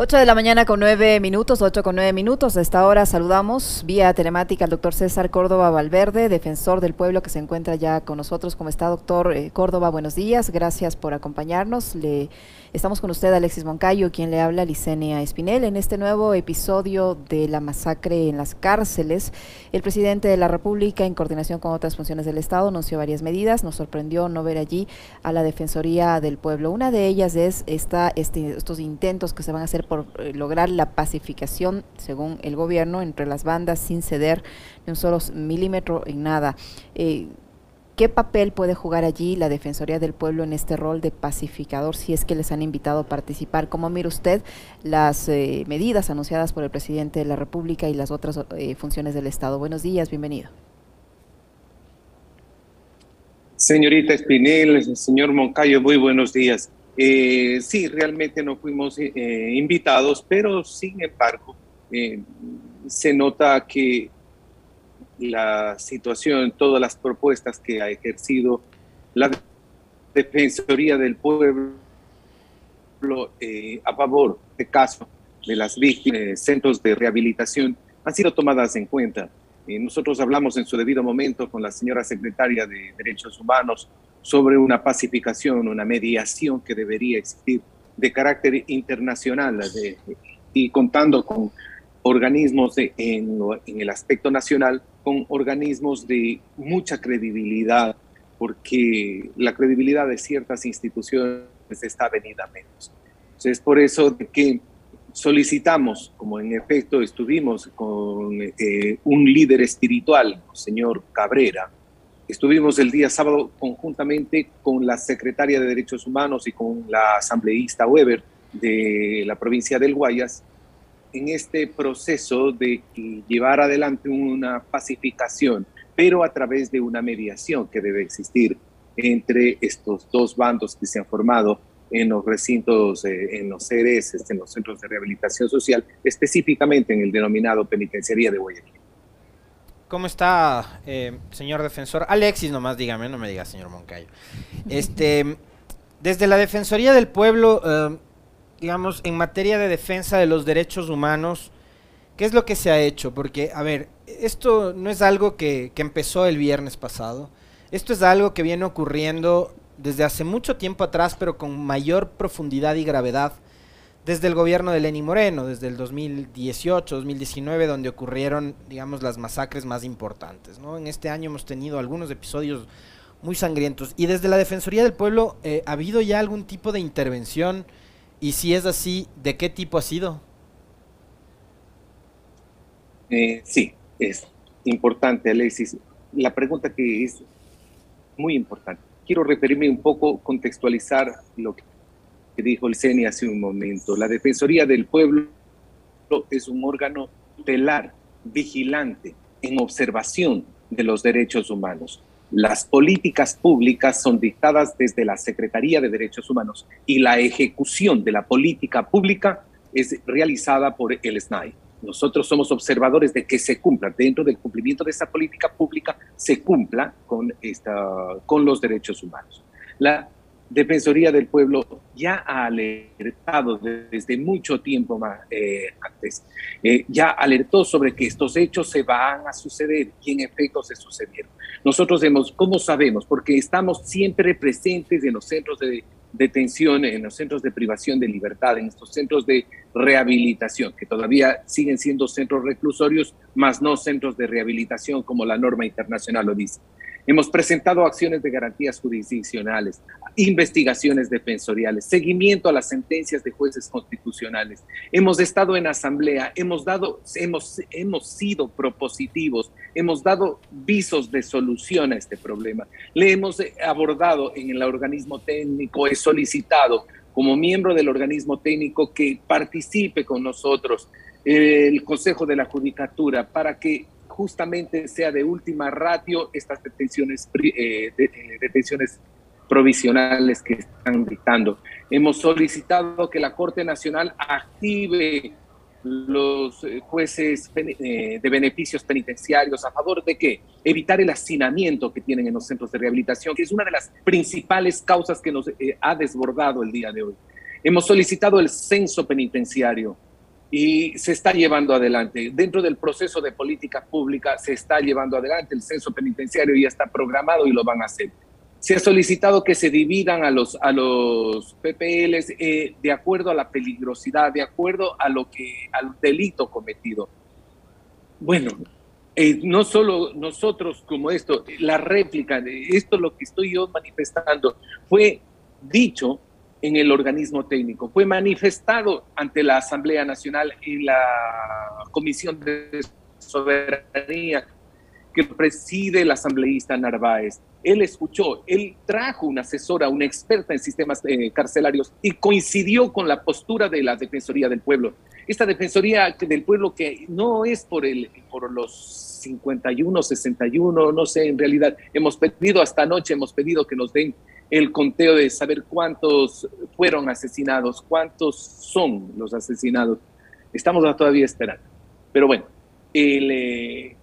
8 de la mañana con 9 minutos, 8 con 9 minutos. A esta hora saludamos vía telemática al doctor César Córdoba Valverde, defensor del pueblo que se encuentra ya con nosotros. ¿Cómo está, doctor eh, Córdoba? Buenos días, gracias por acompañarnos. Le Estamos con usted, Alexis Moncayo, quien le habla, Licenia Espinel. En este nuevo episodio de la masacre en las cárceles, el presidente de la República, en coordinación con otras funciones del Estado, anunció varias medidas. Nos sorprendió no ver allí a la Defensoría del Pueblo. Una de ellas es esta, este, estos intentos que se van a hacer por eh, lograr la pacificación, según el gobierno, entre las bandas sin ceder ni un solo milímetro en nada. Eh, ¿Qué papel puede jugar allí la Defensoría del Pueblo en este rol de pacificador si es que les han invitado a participar? ¿Cómo mira usted las eh, medidas anunciadas por el presidente de la República y las otras eh, funciones del Estado? Buenos días, bienvenido. Señorita Espinel, señor Moncayo, muy buenos días. Eh, sí, realmente no fuimos invitados, pero sin embargo, se nota que la situación, todas las propuestas que ha ejercido la Defensoría del Pueblo eh, a favor de caso de las víctimas, centros de rehabilitación, han sido tomadas en cuenta. Eh, nosotros hablamos en su debido momento con la señora secretaria de Derechos Humanos sobre una pacificación, una mediación que debería existir de carácter internacional y contando con organismos en, en, el aspecto nacional organismos de mucha credibilidad, porque la credibilidad de ciertas instituciones está venida menos. Entonces, por eso que solicitamos, como en efecto estuvimos con eh, un líder espiritual, señor Cabrera, estuvimos el día sábado conjuntamente con la secretaria de Derechos Humanos y con la asambleísta Weber de la provincia del Guayas, en este proceso de llevar adelante una pacificación, pero a través de una mediación que debe existir entre estos dos bandos que se han formado en los recintos, eh, en los CRS, en los centros de rehabilitación social, específicamente en el denominado penitenciaría de Guayaquil. ¿Cómo está, eh, señor defensor? Alexis, nomás dígame, no me diga señor Moncayo. Este, desde la Defensoría del Pueblo, eh, digamos, en materia de defensa de los derechos humanos, ¿qué es lo que se ha hecho? Porque, a ver, esto no es algo que, empezó el viernes pasado, esto es algo que viene ocurriendo desde hace mucho tiempo atrás, pero con mayor profundidad y gravedad desde el gobierno de Lenín Moreno, desde el 2018, 2019, donde ocurrieron, digamos, las masacres más importantes. ¿no? En este año hemos tenido algunos episodios muy sangrientos. Y desde la Defensoría del Pueblo, eh, ¿ha habido ya algún tipo de intervención y si es así, ¿de qué tipo ha sido? Eh, sí, es importante, Alexis. La pregunta que es muy importante. Quiero referirme un poco, contextualizar lo que dijo el CENI hace un momento. La Defensoría del Pueblo es un órgano telar, vigilante, en observación de los derechos humanos. Las políticas públicas son dictadas desde la Secretaría de Derechos Humanos y la ejecución de la política pública es realizada por el SNAI. Nosotros somos observadores de que se cumpla, dentro del cumplimiento de esa política pública, se cumpla con, esta, con los derechos humanos. Defensoría del Pueblo ya ha alertado desde mucho tiempo más eh, antes, eh, ya alertó sobre que estos hechos se van a suceder y en efecto se sucedieron. Nosotros hemos, ¿cómo sabemos? Porque estamos siempre presentes en los centros de detención, en los centros de privación de libertad, en estos centros de rehabilitación, que todavía siguen siendo centros reclusorios, más no centros de rehabilitación como la norma internacional lo dice. Hemos presentado acciones de garantías jurisdiccionales, investigaciones defensoriales, seguimiento a las sentencias de jueces constitucionales. Hemos estado en asamblea, hemos dado, hemos, hemos sido propositivos, hemos dado visos de solución a este problema. Le hemos abordado en el organismo técnico, he solicitado como miembro del organismo técnico que participe con nosotros el Consejo de la Judicatura para que justamente sea de última ratio estas detenciones, eh, eh, detenciones provisionales que están dictando. Hemos solicitado que la Corte Nacional active los eh, jueces de beneficios penitenciarios a favor de qué? Evitar el hacinamiento que tienen en los centros de rehabilitación, que es una de las principales causas que nos ha desbordado el día de hoy. Hemos solicitado el censo penitenciario y se está llevando adelante. Dentro del proceso de política pública se está llevando adelante. El censo penitenciario ya está programado y lo van a hacer. Se ha solicitado que se dividan a los, a los PPLs eh, de acuerdo a la peligrosidad, de acuerdo a lo que, al delito cometido. Bueno, eh, no solo nosotros como esto, la réplica de esto, lo que estoy yo manifestando, fue dicho en el organismo técnico, fue manifestado ante la Asamblea Nacional y la Comisión de Soberanía que preside el asambleísta Narváez. Él escuchó, él trajo una asesora, una experta en sistemas eh, carcelarios y coincidió con la postura de la Defensoría del Pueblo. Esta Defensoría del Pueblo que no es por, el, por los 51, 61, no sé, en realidad hemos pedido hasta anoche, hemos pedido que nos den el conteo de saber cuántos fueron asesinados, cuántos son los asesinados. Estamos todavía esperando. Pero bueno, eh,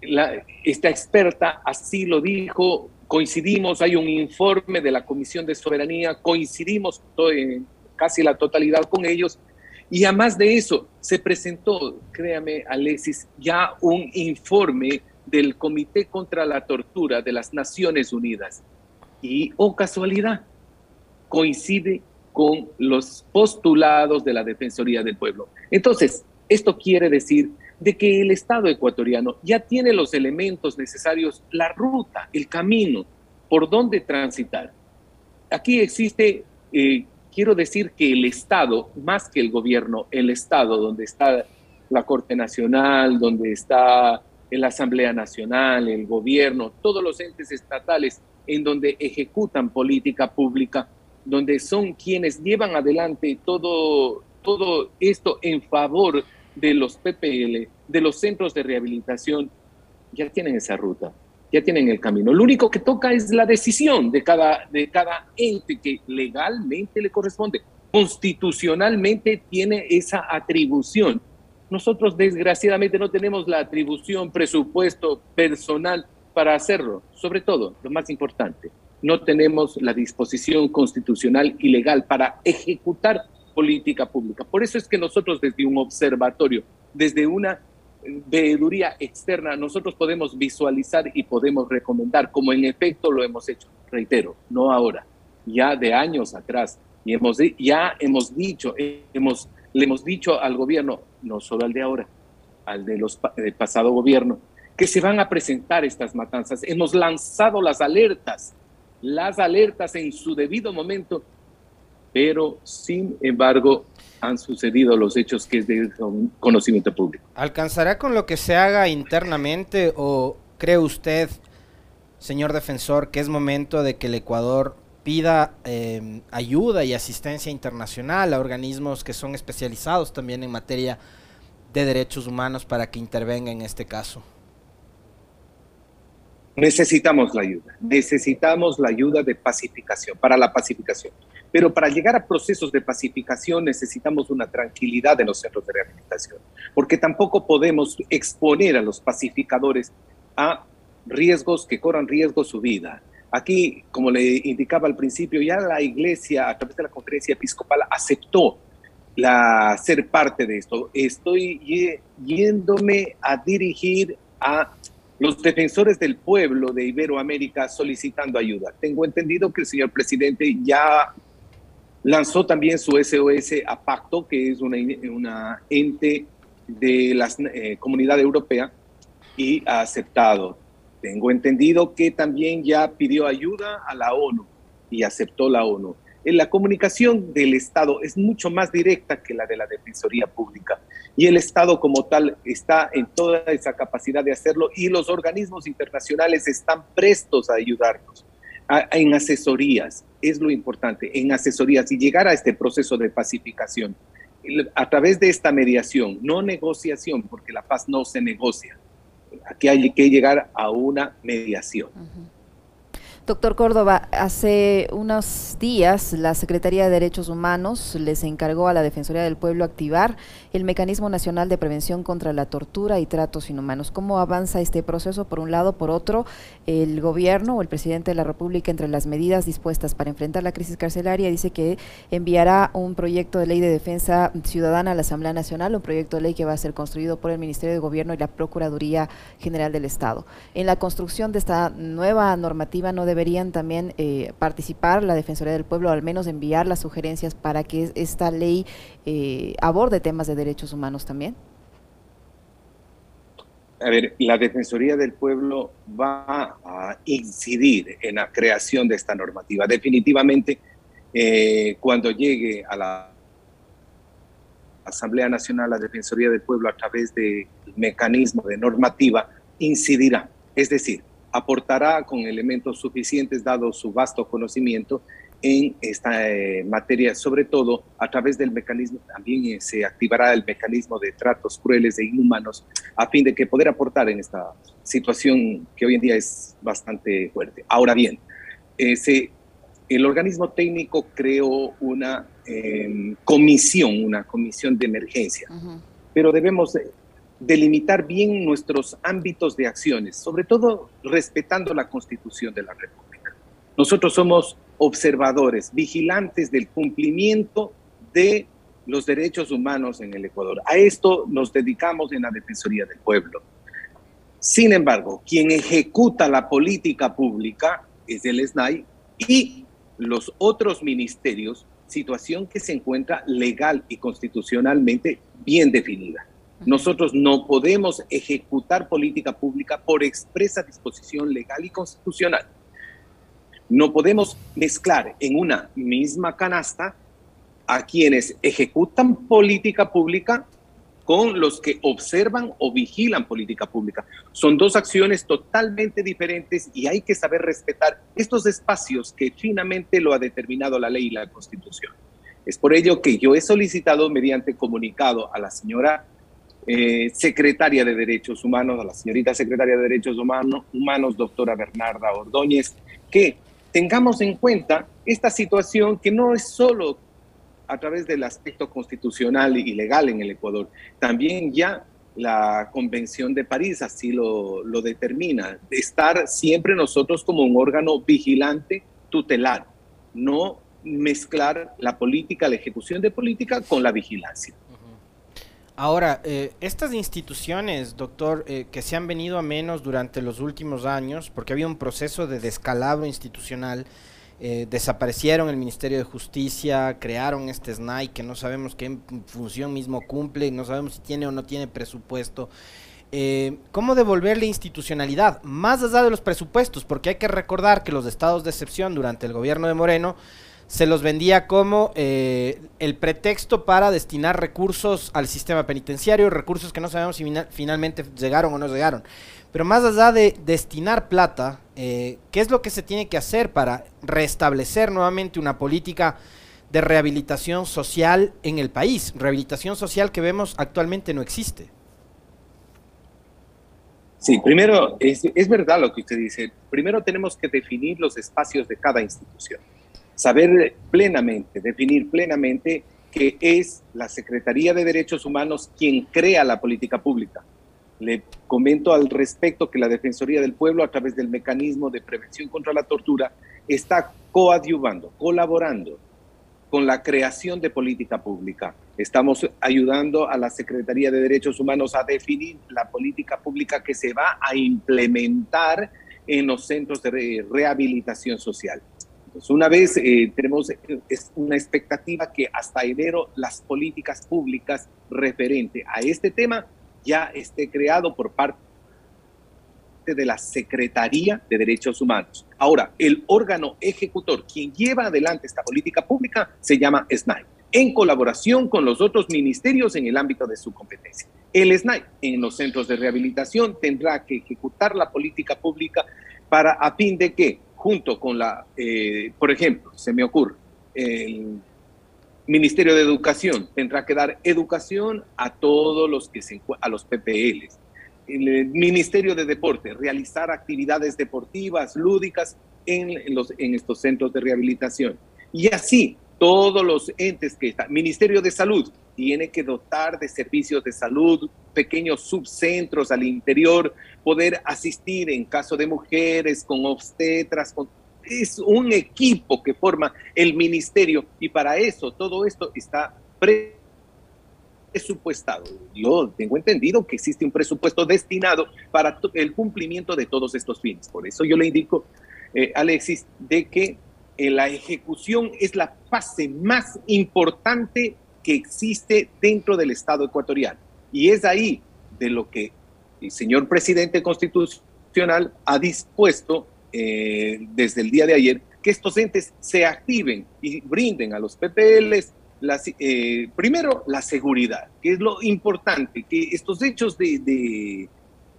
esta experta así lo dijo, coincidimos, hay un informe de la Comisión de Soberanía, coincidimos en casi la totalidad con ellos. Y además de eso, se presentó, créame Alexis, ya un informe del Comité contra la Tortura de las Naciones Unidas y, oh casualidad, coincide con los postulados de la Defensoría del Pueblo. Entonces, esto quiere decir de que el Estado ecuatoriano ya tiene los elementos necesarios, la ruta, el camino, por dónde transitar. Aquí existe, eh, quiero decir que el Estado, más que el gobierno, el Estado, donde está la Corte Nacional, donde está la Asamblea Nacional, el gobierno, todos los entes estatales, en donde ejecutan política pública, donde son quienes llevan adelante todo, todo esto en favor de los PPL, de los centros de rehabilitación, ya tienen esa ruta, ya tienen el camino. Lo único que toca es la decisión de cada, de cada ente que legalmente le corresponde, constitucionalmente tiene esa atribución. Nosotros desgraciadamente no tenemos la atribución, presupuesto personal para hacerlo. Sobre todo, lo más importante, no tenemos la disposición constitucional y legal para ejecutar política pública. Por eso es que nosotros desde un observatorio, desde una veeduría externa, nosotros podemos visualizar y podemos recomendar, como en efecto lo hemos hecho, reitero, no ahora, ya de años atrás, y hemos, ya hemos dicho, hemos, le hemos dicho al gobierno, no solo al de ahora, al de los, del pasado gobierno, que se van a presentar estas matanzas. Hemos lanzado las alertas, las alertas en su debido momento, pero sin embargo han sucedido los hechos que es de conocimiento público. ¿Alcanzará con lo que se haga internamente o cree usted, señor defensor, que es momento de que el Ecuador pida eh, ayuda y asistencia internacional a organismos que son especializados también en materia de derechos humanos para que intervenga en este caso? Necesitamos la ayuda, necesitamos la ayuda de pacificación, para la pacificación. Pero para llegar a procesos de pacificación necesitamos una tranquilidad en los centros de rehabilitación, porque tampoco podemos exponer a los pacificadores a riesgos que corran riesgo su vida. Aquí, como le indicaba al principio, ya la iglesia, a través de la conferencia episcopal, aceptó la, ser parte de esto. Estoy yéndome a dirigir a los defensores del pueblo de Iberoamérica solicitando ayuda. Tengo entendido que el señor presidente ya lanzó también su SOS a Pacto, que es una, ente de la eh, comunidad europea, y ha aceptado. Tengo entendido que también ya pidió ayuda a la ONU y aceptó la ONU la comunicación del Estado es mucho más directa que la de la Defensoría Pública y el Estado como tal está en toda esa capacidad de hacerlo y los organismos internacionales están prestos a ayudarnos en asesorías, es lo importante, en asesorías y llegar a este proceso de pacificación a través de esta mediación, no negociación, porque la paz no se negocia. Aquí hay que llegar a una mediación. Doctor Córdoba, hace unos días la Secretaría de Derechos Humanos les encargó a la Defensoría del Pueblo activar el Mecanismo Nacional de Prevención contra la Tortura y Tratos Inhumanos. ¿Cómo avanza este proceso? Por un lado, por otro, el gobierno o el presidente de la República, entre las medidas dispuestas para enfrentar la crisis carcelaria, dice que enviará un proyecto de ley de defensa ciudadana a la Asamblea Nacional, un proyecto de ley que va a ser construido por el Ministerio de Gobierno y la Procuraduría General del Estado. En la construcción de esta nueva normativa no debe deberían también eh, participar la Defensoría del Pueblo, al menos enviar las sugerencias para que esta ley eh, aborde temas de derechos humanos también? A ver, la Defensoría del Pueblo va a incidir en la creación de esta normativa. Definitivamente, eh, cuando llegue a la Asamblea Nacional, la Defensoría del Pueblo, a través del mecanismo de normativa, incidirá. Es decir, aportará con elementos suficientes dado su vasto conocimiento en esta eh, materia, sobre todo a través del mecanismo, también eh, se activará el mecanismo de tratos crueles e inhumanos a fin de que poder aportar en esta situación que hoy en día es bastante fuerte. Ahora bien, eh, el organismo técnico creó una em, comisión, una comisión de emergencia, pero debemos delimitar bien nuestros ámbitos de acciones, sobre todo respetando la Constitución de la República. Nosotros somos observadores, vigilantes del cumplimiento de los derechos humanos en el Ecuador. A esto nos dedicamos en la Defensoría del Pueblo. Sin embargo, quien ejecuta la política pública es el SNAI y los otros ministerios, situación que se encuentra legal y constitucionalmente bien definida. Nosotros no podemos ejecutar política pública por expresa disposición legal y constitucional. No podemos mezclar en una misma canasta a quienes ejecutan política pública con los que observan o vigilan política pública. Son dos acciones totalmente diferentes y hay que saber respetar estos espacios que finamente lo ha determinado la ley y la constitución. Es por ello que yo he solicitado mediante comunicado a la señora eh, secretaria de Derechos Humanos, a la señorita secretaria de Derechos Humanos, doctora Bernarda Ordóñez, que tengamos en cuenta esta situación que no es solo a través del aspecto constitucional y legal en el Ecuador, también ya la Convención de París así lo, lo determina, de estar siempre nosotros como un órgano vigilante, tutelar, no mezclar la política, la ejecución de política con la vigilancia. Ahora, eh, estas instituciones, doctor, eh, que se han venido a menos durante los últimos años, porque había un proceso de descalabro institucional, eh, desaparecieron el Ministerio de Justicia, crearon este SNAI que no sabemos qué función mismo cumple, no sabemos si tiene o no tiene presupuesto. ¿Cómo devolverle institucionalidad? Más allá de los presupuestos, porque hay que recordar que los estados de excepción durante el gobierno de Moreno se los vendía como eh, el pretexto para destinar recursos al sistema penitenciario, recursos que no sabemos si finalmente llegaron o no llegaron. Pero más allá de destinar plata, eh, ¿qué es lo que se tiene que hacer para restablecer nuevamente una política de rehabilitación social en el país? Rehabilitación social que vemos actualmente no existe. Sí, primero, es, es verdad lo que usted dice. Primero tenemos que definir los espacios de cada institución saber plenamente, definir plenamente que es la Secretaría de Derechos Humanos quien crea la política pública. Le comento al respecto que la Defensoría del Pueblo, a través del mecanismo de prevención contra la tortura, está coadyuvando, colaborando con la creación de política pública. Estamos ayudando a la Secretaría de Derechos Humanos a definir la política pública que se va a implementar en los centros de rehabilitación social. Pues, una vez eh, tenemos es una expectativa que hasta enero las políticas públicas referente a este tema ya esté creado por parte de la Secretaría de Derechos Humanos. Ahora, el órgano ejecutor, quien lleva adelante esta política pública, se llama SNAI, en colaboración con los otros ministerios en el ámbito de su competencia. El SNAI, en los centros de rehabilitación, tendrá que ejecutar la política pública para a fin de que junto con la, eh, por ejemplo, se me ocurre, el Ministerio de Educación tendrá que dar educación a todos los que se a los PPLs. El Ministerio de Deporte, realizar actividades deportivas, lúdicas en, los, en estos centros de rehabilitación. Y así, todos los entes que están, Ministerio de Salud tiene que dotar de servicios de salud, pequeños subcentros al interior, poder asistir en caso de mujeres con obstetras, es un equipo que forma el ministerio y para eso todo esto está presupuestado. Yo tengo entendido que existe un presupuesto destinado para el cumplimiento de todos estos fines. Por eso yo le indico, eh, Alexis, de que eh, la ejecución es la fase más importante que existe dentro del Estado ecuatoriano. Y es ahí de lo que el señor presidente constitucional ha dispuesto eh, desde el día de ayer que estos entes se activen y brinden a los PPLs eh, primero la seguridad, que es lo importante, que estos hechos de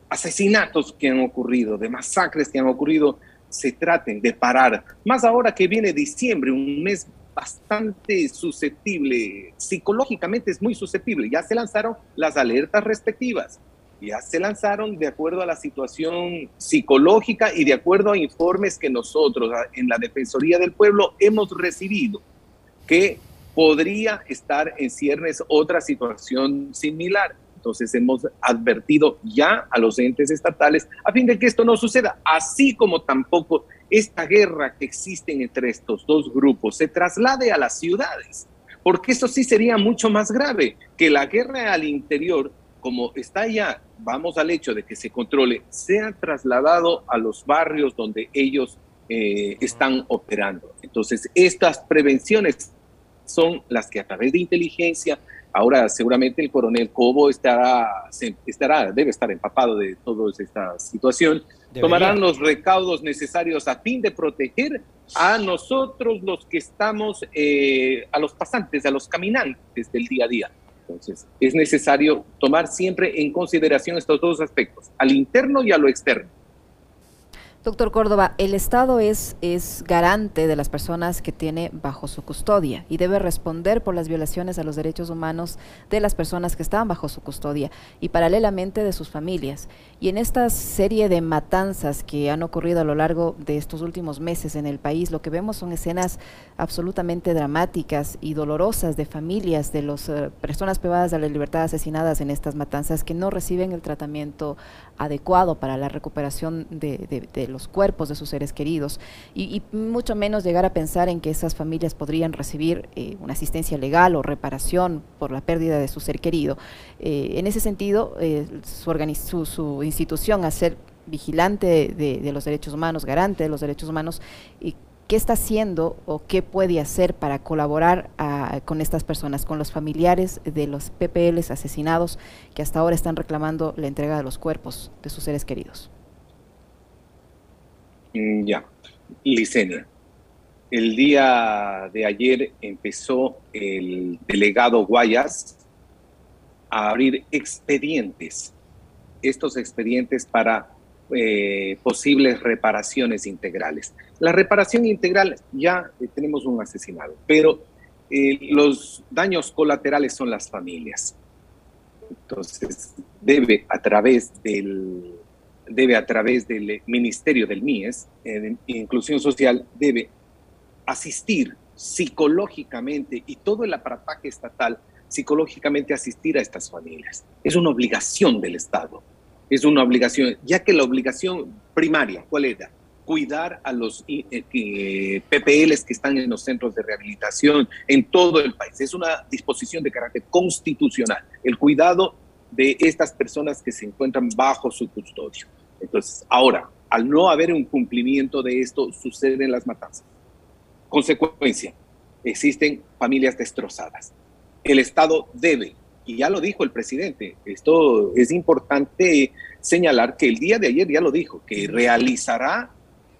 asesinatos que han ocurrido, de masacres que han ocurrido, se traten de parar. Más ahora que viene diciembre, un mes bastante susceptible, psicológicamente es muy susceptible. Ya se lanzaron las alertas respectivas, ya se lanzaron de acuerdo a la situación psicológica y de acuerdo a informes que nosotros en la Defensoría del Pueblo hemos recibido, que podría estar en ciernes otra situación similar. Entonces hemos advertido ya a los entes estatales a fin de que esto no suceda, así como tampoco esta guerra que existe entre estos dos grupos se traslade a las ciudades, porque eso sí sería mucho más grave que la guerra al interior, como está ya, vamos al hecho de que se controle, sea trasladado a los barrios donde ellos eh, están operando. Entonces, estas prevenciones son las que a través de inteligencia, Ahora seguramente el coronel Cobo estará, estará, debe estar empapado de toda esta situación. Tomarán los recaudos necesarios a fin de proteger a nosotros los que estamos, eh, a los pasantes, a los caminantes del día a día. Entonces, es necesario tomar siempre en consideración estos dos aspectos, al interno y a lo externo. Doctor Córdoba, el Estado es, es garante de las personas que tiene bajo su custodia y debe responder por las violaciones a los derechos humanos de las personas que están bajo su custodia y paralelamente de sus familias. Y en esta serie de matanzas que han ocurrido a lo largo de estos últimos meses en el país, lo que vemos son escenas absolutamente dramáticas y dolorosas de familias de las eh, personas privadas de la libertad asesinadas en estas matanzas que no reciben el tratamiento adecuado para la recuperación de, los cuerpos de sus seres queridos y, mucho menos llegar a pensar en que esas familias podrían recibir eh, una asistencia legal o reparación por la pérdida de su ser querido. Eh, en ese sentido, eh, su, su, institución a ser vigilante de, los derechos humanos, garante de los derechos humanos, y ¿Qué está haciendo o qué puede hacer para colaborar ah, con estas personas, con los familiares de los PPLs asesinados que hasta ahora están reclamando la entrega de los cuerpos de sus seres queridos? Mm, ya, Licenia. El día de ayer empezó el delegado Guayas a abrir expedientes, estos expedientes para eh, posibles reparaciones integrales. La reparación integral ya eh, tenemos un asesinado, pero eh, los daños colaterales son las familias. Entonces, debe a través del debe a través del Ministerio del MIES, Inclusión Social, debe asistir psicológicamente y todo el aparataje estatal psicológicamente asistir a estas familias. Es una obligación del Estado es una obligación, ya que la obligación primaria, ¿cuál era? Cuidar a los eh, PPLs que están en los centros de rehabilitación en todo el país. Es una disposición de carácter constitucional, el cuidado de estas personas que se encuentran bajo su custodio. Entonces, ahora, al no haber un cumplimiento de esto, suceden las matanzas. Consecuencia, existen familias destrozadas. El Estado debe y ya lo dijo el presidente, esto es importante señalar que el día de ayer ya lo dijo, que realizará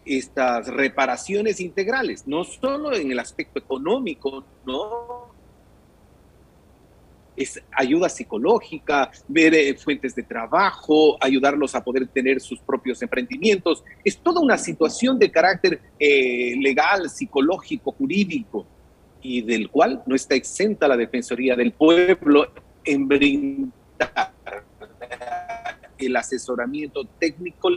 estas reparaciones integrales, no solo en el aspecto económico, no es ayuda psicológica, ver eh, fuentes de trabajo, ayudarlos a poder tener sus propios emprendimientos. Es toda una situación de carácter eh, legal, psicológico, jurídico, y del cual no está exenta la Defensoría del Pueblo en brindar el asesoramiento técnico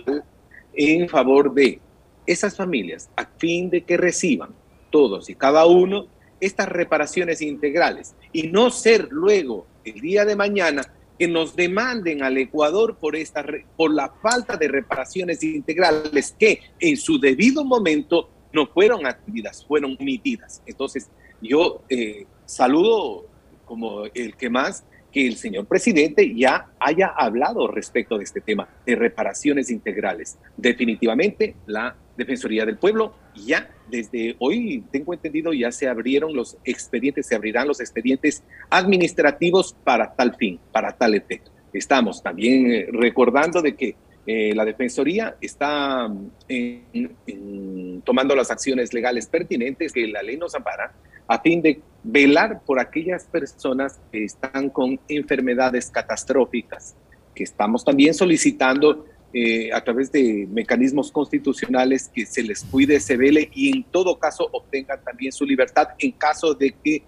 en favor de esas familias a fin de que reciban todos y cada uno estas reparaciones integrales y no ser luego el día de mañana que nos demanden al Ecuador por, esta, por la falta de reparaciones integrales que en su debido momento no fueron atendidas, fueron omitidas. Entonces, yo eh, saludo como el que más que el señor presidente ya haya hablado respecto de este tema de reparaciones integrales. Definitivamente la Defensoría del Pueblo ya desde hoy, tengo entendido, ya se abrieron los expedientes, se abrirán los expedientes administrativos para tal fin, para tal efecto. Estamos también eh, recordando de que eh, la Defensoría está mm, tomando las acciones legales pertinentes que la ley nos ampara a fin de velar por aquellas personas que están con enfermedades catastróficas, que estamos también solicitando eh, a través de mecanismos constitucionales que se les cuide, se vele y en todo caso obtengan también su libertad en caso de que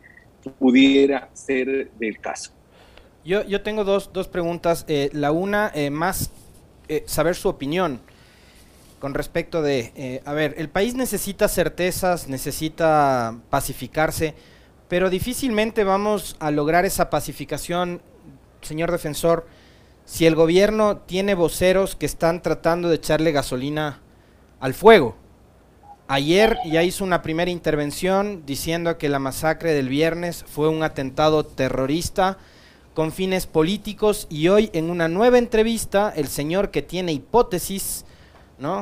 pudiera ser del caso. Yo, yo tengo dos, dos preguntas. Eh, la una, eh, más saber su opinión con respecto de, eh, a ver, el país necesita certezas, necesita pacificarse, pero difícilmente vamos a lograr esa pacificación, señor defensor, si el gobierno tiene voceros que están tratando de echarle gasolina al fuego. Ayer ya hizo una primera intervención diciendo que la masacre del viernes fue un atentado terrorista con fines políticos y hoy en una nueva entrevista el señor que tiene hipótesis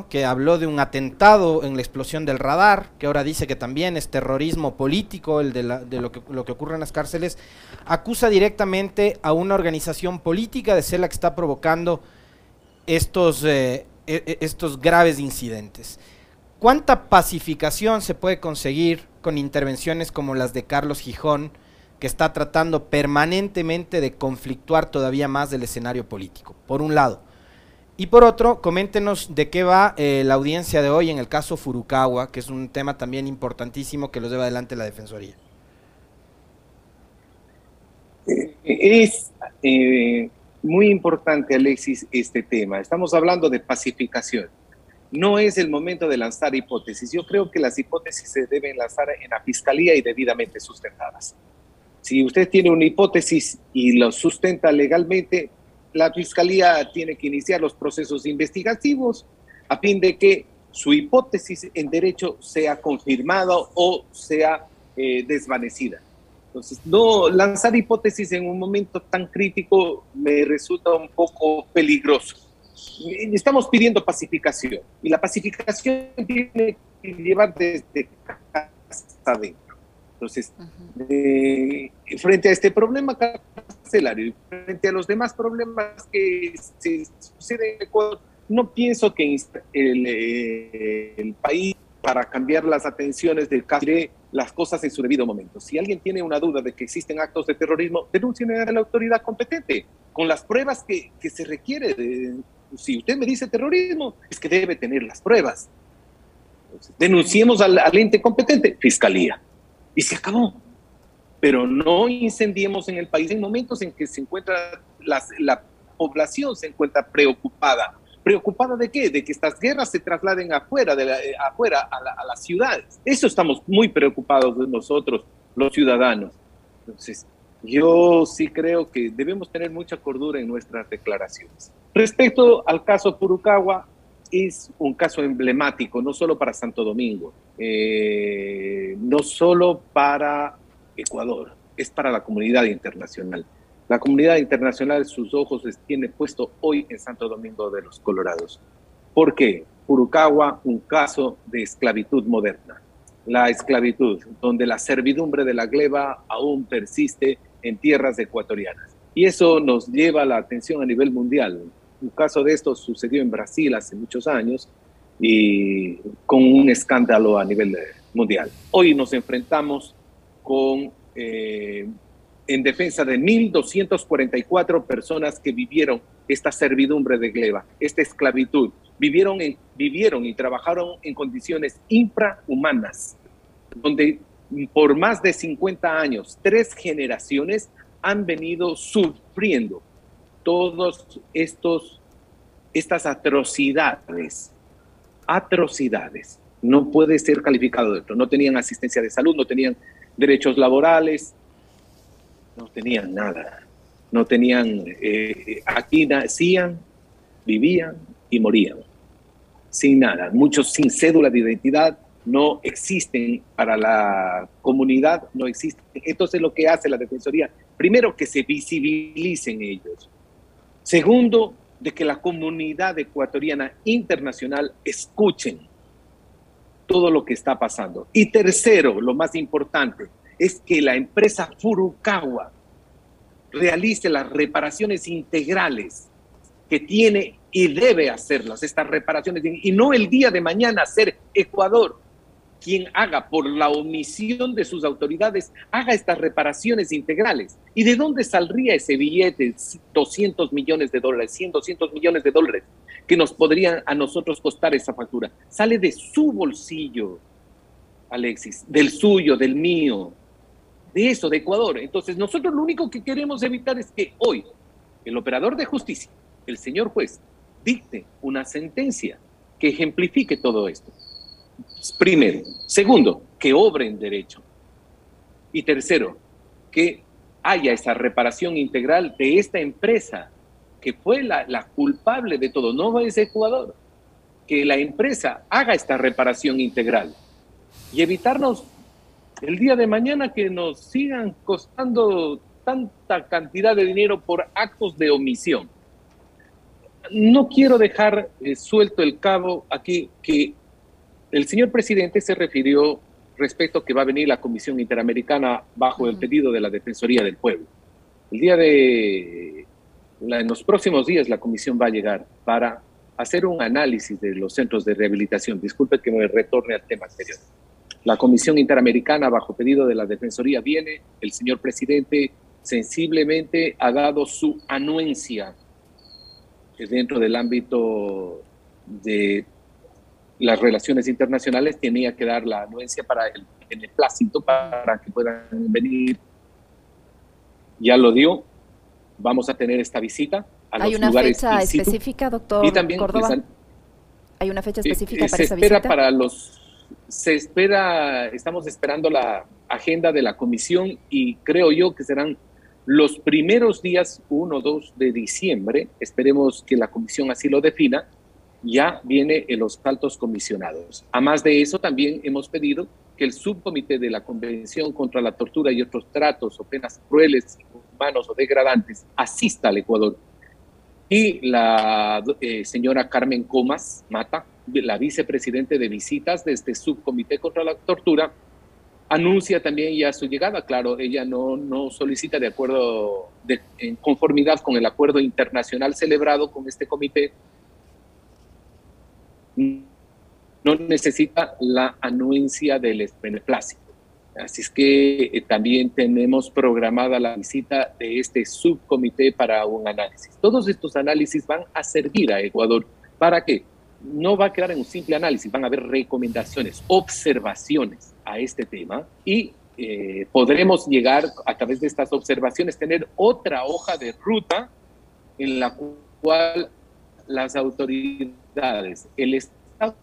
que habló de un atentado en la explosión del radar, que ahora dice que también es terrorismo político el de, lo, que, ocurre en las cárceles, acusa directamente a una organización política de ser la que está provocando estos, eh, e, e, estos graves incidentes. ¿Cuánta pacificación se puede conseguir con intervenciones como las de Carlos Gijón, que está tratando permanentemente de conflictuar todavía más del escenario político? Por un lado. Y por otro, coméntenos de qué va eh, la audiencia de hoy en el caso Furukawa, que es un tema también importantísimo que los lleva adelante la Defensoría. Eh, es eh, muy importante, Alexis, este tema. Estamos hablando de pacificación. No es el momento de lanzar hipótesis. Yo creo que las hipótesis se deben lanzar en la fiscalía y debidamente sustentadas. Si usted tiene una hipótesis y lo sustenta legalmente, la Fiscalía tiene que iniciar los procesos investigativos a fin de que su hipótesis en derecho sea confirmada o sea eh, desvanecida. Entonces, no lanzar hipótesis en un momento tan crítico me resulta un poco peligroso. Estamos pidiendo pacificación y la pacificación tiene que llevar desde casa adentro. Entonces, eh, frente a este problema carcelario frente a los demás problemas que se suceden en Ecuador, no pienso que el, eh, el país para cambiar las atenciones del caso las cosas en su debido momento. Si alguien tiene una duda de que existen actos de terrorismo, denuncien a la autoridad competente con las pruebas que, que se requiere. De, si usted me dice terrorismo, es que debe tener las pruebas. denunciemos al, al ente competente, fiscalía y se acabó. Pero no incendiemos en el país en momentos en que se encuentra la población se encuentra preocupada. ¿Preocupada de qué? De que estas guerras se trasladen afuera, de eh, afuera a, las ciudades. Eso estamos muy preocupados de nosotros, los ciudadanos. Entonces, yo sí creo que debemos tener mucha cordura en nuestras declaraciones. Respecto al caso Purucagua, es un caso emblemático, no solo para Santo Domingo, eh, no solo para Ecuador, es para la comunidad internacional. La comunidad internacional sus ojos tiene puesto hoy en Santo Domingo de los Colorados. ¿Por qué? Purucagua, un caso de esclavitud moderna. La esclavitud, donde la servidumbre de la gleba aún persiste en tierras ecuatorianas. Y eso nos lleva la atención a nivel mundial. Un caso de esto sucedió en Brasil hace muchos años y con un escándalo a nivel mundial. Hoy nos enfrentamos con, eh, en defensa de 1.244 personas que vivieron esta servidumbre de gleba, esta esclavitud, vivieron, vivieron y trabajaron en condiciones infrahumanas, donde por más de 50 años, tres generaciones han venido sufriendo todos estos estas atrocidades atrocidades. No puede ser calificado de esto. No tenían asistencia de salud, no tenían derechos laborales, no tenían nada. No tenían, eh, aquí nacían, vivían y morían. Sin nada. Muchos sin cédula de identidad, no existen para la comunidad, no existen. Entonces lo que hace la Defensoría, primero que se visibilicen ellos. Segundo, de que la comunidad ecuatoriana internacional escuchen todo lo que está pasando. Y tercero, lo más importante, es que la empresa Furukawa realice las reparaciones integrales que tiene y debe hacerlas, estas reparaciones, y no el día de mañana ser Ecuador quien haga por la omisión de sus autoridades, haga estas reparaciones integrales. ¿Y de dónde saldría ese billete, 200 millones de dólares, 100, 200 millones de dólares, que nos podrían a nosotros costar esa factura? Sale de su bolsillo, Alexis, del suyo, del mío, de eso, de Ecuador. Entonces, nosotros lo único que queremos evitar es que hoy el operador de justicia, el señor juez, dicte una sentencia que ejemplifique todo esto. Primero. Segundo, que obre en derecho. Y tercero, que haya esa reparación integral de esta empresa que fue la, culpable de todo, no es Ecuador. Que la empresa haga esta reparación integral y evitarnos el día de mañana que nos sigan costando tanta cantidad de dinero por actos de omisión. No quiero dejar eh, suelto el cabo aquí que el señor presidente se refirió respecto a que va a venir la Comisión Interamericana bajo el pedido de la Defensoría del Pueblo. El día de, en los próximos días la comisión va a llegar para hacer un análisis de los centros de rehabilitación. Disculpe que me retorne al tema anterior. La Comisión Interamericana, bajo pedido de la Defensoría, viene. El señor presidente sensiblemente ha dado su anuencia dentro del ámbito de las relaciones internacionales tenía que dar la anuencia para el plácito para que puedan venir. Ya lo dio. Vamos a tener esta visita a ¿Hay una fecha específica, doctor y también, Córdoba? ¿Hay una fecha específica para esa visita? Para los, se espera, estamos esperando la agenda de la comisión y creo yo que serán los primeros días 1 o 2 de diciembre. Esperemos que la comisión así lo defina ya viene en los altos comisionados. A más de eso, también hemos pedido que el subcomité de la Convención contra la Tortura y otros tratos o penas crueles, inhumanos o degradantes asista al Ecuador. Y la eh, señora Carmen Comas Mata, la vicepresidente de visitas de este subcomité contra la tortura, anuncia también ya su llegada. Claro, ella no, solicita de acuerdo, en conformidad con el acuerdo internacional celebrado con este comité, no necesita la anuencia del beneplácito. Así es que eh, también tenemos programada la visita de este subcomité para un análisis. Todos estos análisis van a servir a Ecuador. ¿Para qué? No va a quedar en un simple análisis, van a haber recomendaciones, observaciones a este tema y eh, podremos llegar a través de estas observaciones, tener otra hoja de ruta en la cual las autoridades, el Estado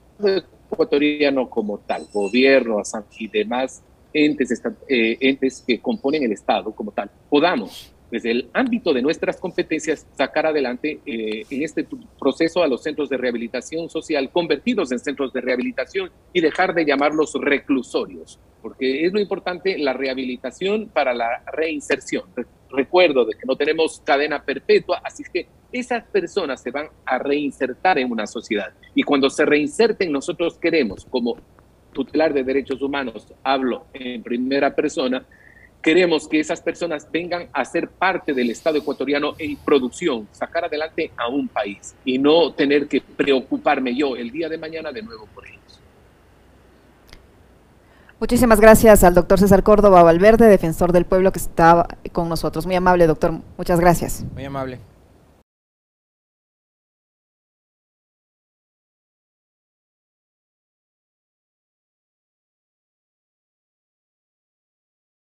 ecuatoriano como tal, gobierno y demás entes, eh, entes que componen el Estado como tal, podamos desde el ámbito de nuestras competencias sacar adelante eh, en este proceso a los centros de rehabilitación social convertidos en centros de rehabilitación y dejar de llamarlos reclusorios, porque es lo importante la rehabilitación para la reinserción. Recuerdo de que no tenemos cadena perpetua, así que esas personas se van a reinsertar en una sociedad. Y cuando se reinserten, nosotros queremos, como tutelar de derechos humanos, hablo en primera persona, queremos que esas personas vengan a ser parte del Estado ecuatoriano en producción, sacar adelante a un país y no tener que preocuparme yo el día de mañana de nuevo por ellos. Muchísimas gracias al doctor César Córdoba Valverde, defensor del pueblo que está con nosotros. Muy amable, doctor. Muchas gracias. Muy amable.